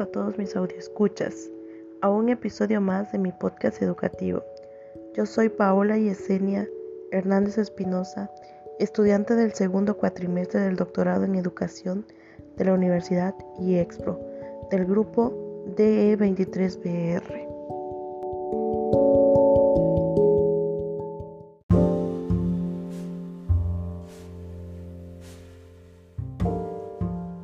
A todos mis escuchas a un episodio más de mi podcast educativo. Yo soy Paola Yesenia Hernández Espinosa, estudiante del segundo cuatrimestre del doctorado en educación de la Universidad IEXPRO, del grupo DE23BR.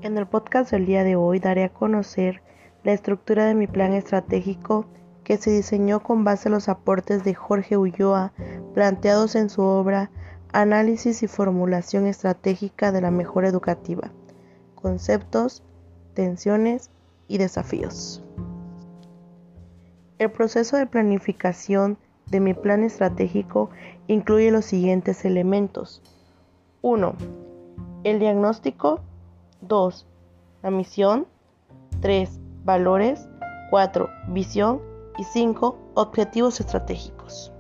En el podcast del día de hoy daré a conocer la estructura de mi plan estratégico que se diseñó con base a los aportes de Jorge Ulloa planteados en su obra Análisis y formulación estratégica de la mejora educativa, conceptos, tensiones y desafíos. El proceso de planificación de mi plan estratégico incluye los siguientes elementos. 1. El diagnóstico 2. La misión. 3. Valores. 4. Visión. Y 5. Objetivos estratégicos.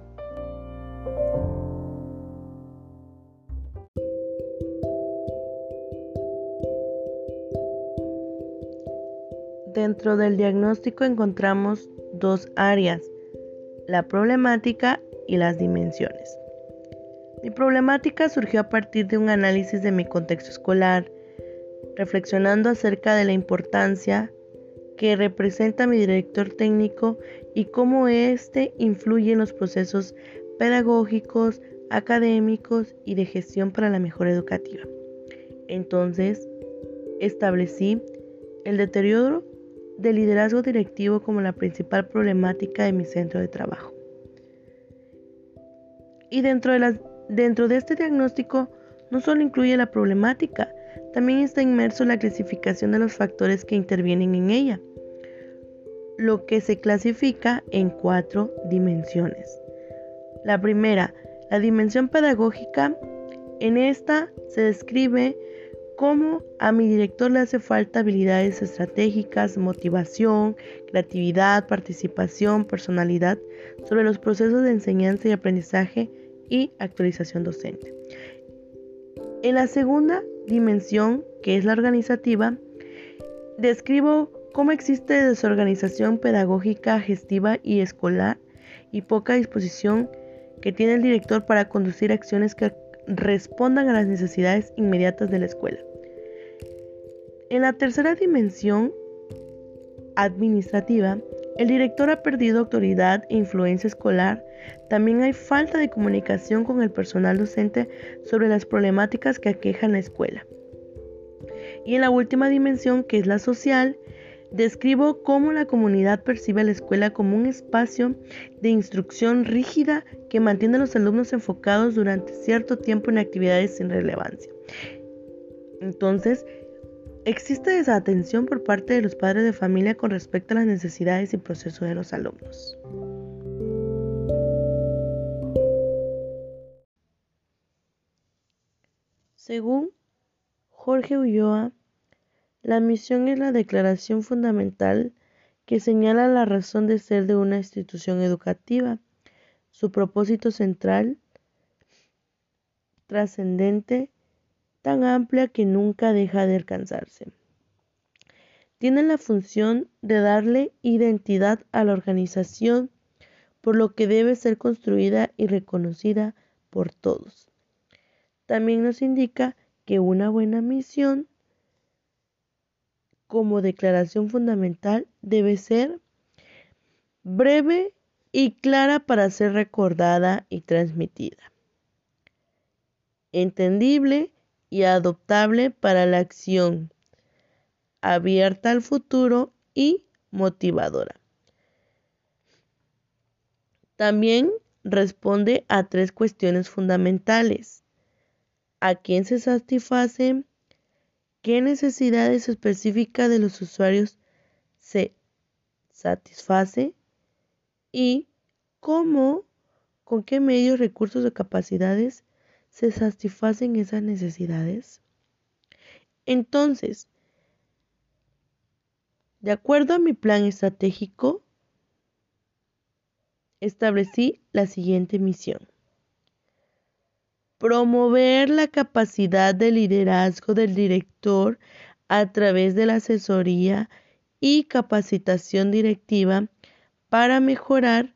Dentro del diagnóstico encontramos dos áreas, la problemática y las dimensiones. Mi problemática surgió a partir de un análisis de mi contexto escolar, reflexionando acerca de la importancia que representa mi director técnico y cómo éste influye en los procesos pedagógicos, académicos y de gestión para la mejora educativa. Entonces, establecí el deterioro del liderazgo directivo como la principal problemática de mi centro de trabajo. Y dentro de, dentro de este diagnóstico no solo incluye la problemática, también está inmerso la clasificación de los factores que intervienen en ella, lo que se clasifica en cuatro dimensiones. La primera, la dimensión pedagógica. En esta se describe cómo a mi director le hace falta habilidades estratégicas, motivación, creatividad, participación, personalidad sobre los procesos de enseñanza y aprendizaje y actualización docente. En la segunda dimensión, que es la organizativa, describo cómo existe desorganización pedagógica, gestiva y escolar y poca disposición que tiene el director para conducir acciones que respondan a las necesidades inmediatas de la escuela. En la tercera dimensión administrativa, el director ha perdido autoridad e influencia escolar. También hay falta de comunicación con el personal docente sobre las problemáticas que aquejan la escuela. Y en la última dimensión, que es la social, describo cómo la comunidad percibe la escuela como un espacio de instrucción rígida que mantiene a los alumnos enfocados durante cierto tiempo en actividades sin relevancia. Entonces, Existe desatención por parte de los padres de familia con respecto a las necesidades y procesos de los alumnos. Según Jorge Ulloa, la misión es la declaración fundamental que señala la razón de ser de una institución educativa, su propósito central, trascendente tan amplia que nunca deja de alcanzarse. Tiene la función de darle identidad a la organización, por lo que debe ser construida y reconocida por todos. También nos indica que una buena misión como declaración fundamental debe ser breve y clara para ser recordada y transmitida. Entendible y adoptable para la acción, abierta al futuro y motivadora. También responde a tres cuestiones fundamentales. ¿A quién se satisface? ¿Qué necesidades específicas de los usuarios se satisface? ¿Y cómo, con qué medios, recursos o capacidades se satisfacen esas necesidades? Entonces, de acuerdo a mi plan estratégico, establecí la siguiente misión. Promover la capacidad de liderazgo del director a través de la asesoría y capacitación directiva para mejorar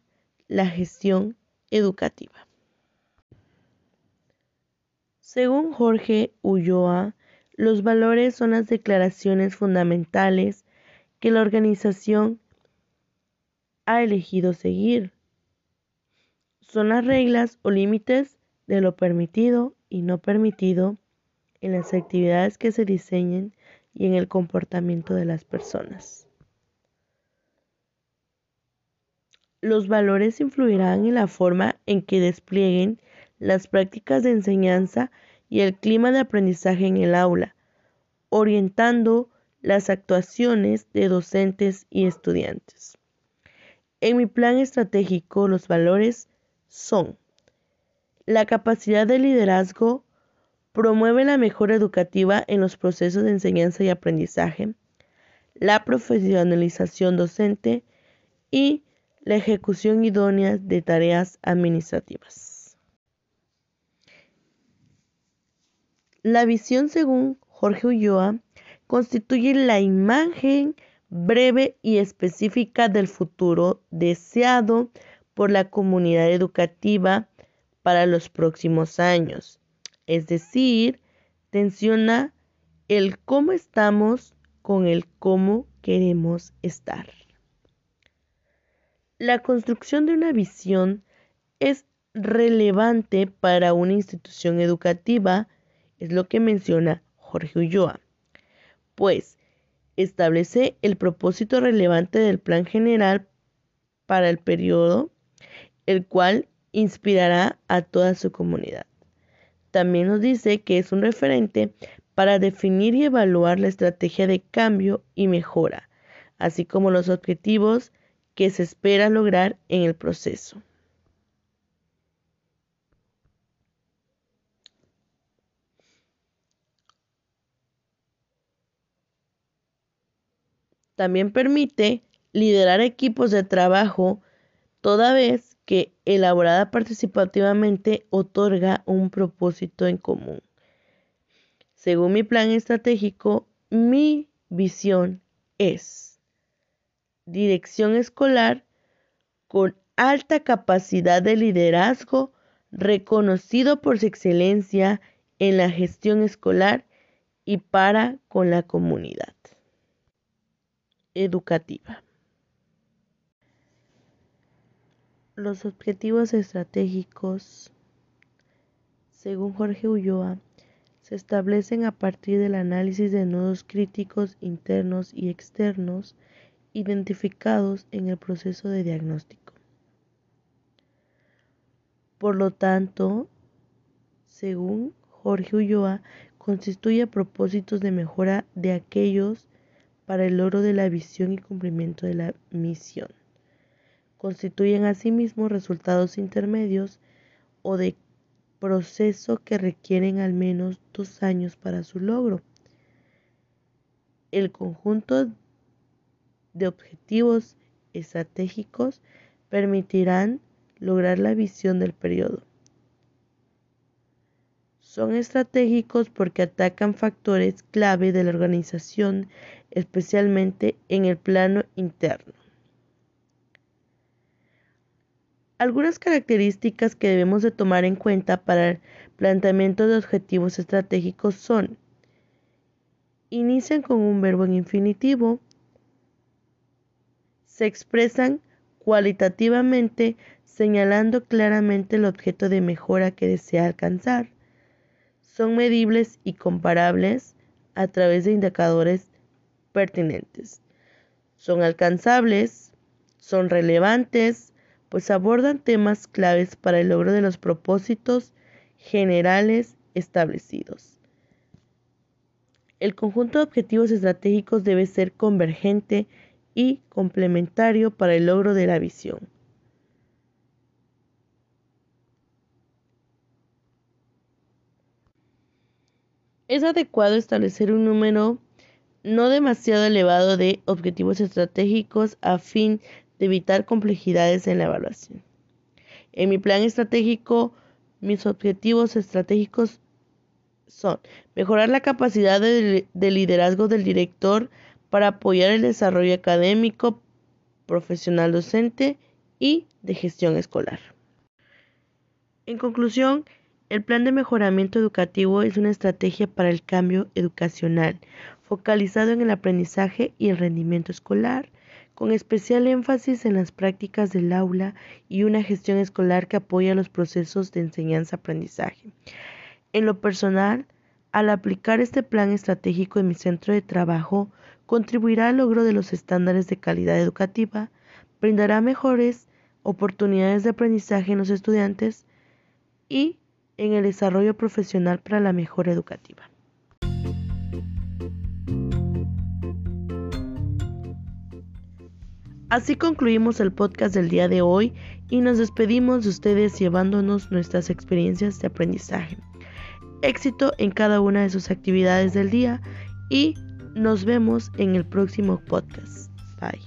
la gestión educativa. Según Jorge Ulloa, los valores son las declaraciones fundamentales que la organización ha elegido seguir. Son las reglas o límites de lo permitido y no permitido en las actividades que se diseñen y en el comportamiento de las personas. Los valores influirán en la forma en que desplieguen las prácticas de enseñanza y el clima de aprendizaje en el aula, orientando las actuaciones de docentes y estudiantes. En mi plan estratégico los valores son la capacidad de liderazgo promueve la mejora educativa en los procesos de enseñanza y aprendizaje, la profesionalización docente y la ejecución idónea de tareas administrativas. La visión según Jorge Ulloa constituye la imagen breve y específica del futuro deseado por la comunidad educativa para los próximos años es decir, tensiona el cómo estamos con el cómo queremos estar. La construcción de una visión es relevante para una institución educativa, es lo que menciona Jorge Ulloa, pues establece el propósito relevante del plan general para el periodo, el cual inspirará a toda su comunidad. También nos dice que es un referente para definir y evaluar la estrategia de cambio y mejora, así como los objetivos que se espera lograr en el proceso. También permite liderar equipos de trabajo toda vez que, elaborada participativamente, otorga un propósito en común. Según mi plan estratégico, mi visión es dirección escolar con alta capacidad de liderazgo reconocido por su excelencia en la gestión escolar y para con la comunidad educativa. Los objetivos estratégicos, según Jorge Ulloa, se establecen a partir del análisis de nodos críticos internos y externos identificados en el proceso de diagnóstico. Por lo tanto, según Jorge Ulloa, constituye propósitos de mejora de aquellos para el logro de la visión y cumplimiento de la misión constituyen asimismo resultados intermedios o de proceso que requieren al menos dos años para su logro. El conjunto de objetivos estratégicos permitirán lograr la visión del periodo. Son estratégicos porque atacan factores clave de la organización, especialmente en el plano interno. Algunas características que debemos de tomar en cuenta para el planteamiento de objetivos estratégicos son inician con un verbo en infinitivo, se expresan cualitativamente señalando claramente el objeto de mejora que desea alcanzar, son medibles y comparables a través de indicadores pertinentes, son alcanzables, son relevantes, pues abordan temas claves para el logro de los propósitos generales establecidos. El conjunto de objetivos estratégicos debe ser convergente y complementario para el logro de la visión. Es adecuado establecer un número no demasiado elevado de objetivos estratégicos a fin de evitar complejidades en la evaluación. En mi plan estratégico, mis objetivos estratégicos son mejorar la capacidad de, liderazgo del director para apoyar el desarrollo académico, profesional docente y de gestión escolar. En conclusión, el plan de mejoramiento educativo es una estrategia para el cambio educacional, focalizado en el aprendizaje y el rendimiento escolar, con especial énfasis en las prácticas del aula y una gestión escolar que apoya los procesos de enseñanza-aprendizaje. En lo personal, al aplicar este plan estratégico en mi centro de trabajo, contribuirá al logro de los estándares de calidad educativa, brindará mejores oportunidades de aprendizaje en los estudiantes y en el desarrollo profesional para la mejora educativa. Así concluimos el podcast del día de hoy y nos despedimos de ustedes llevándonos nuestras experiencias de aprendizaje. Éxito en cada una de sus actividades del día y nos vemos en el próximo podcast. Bye.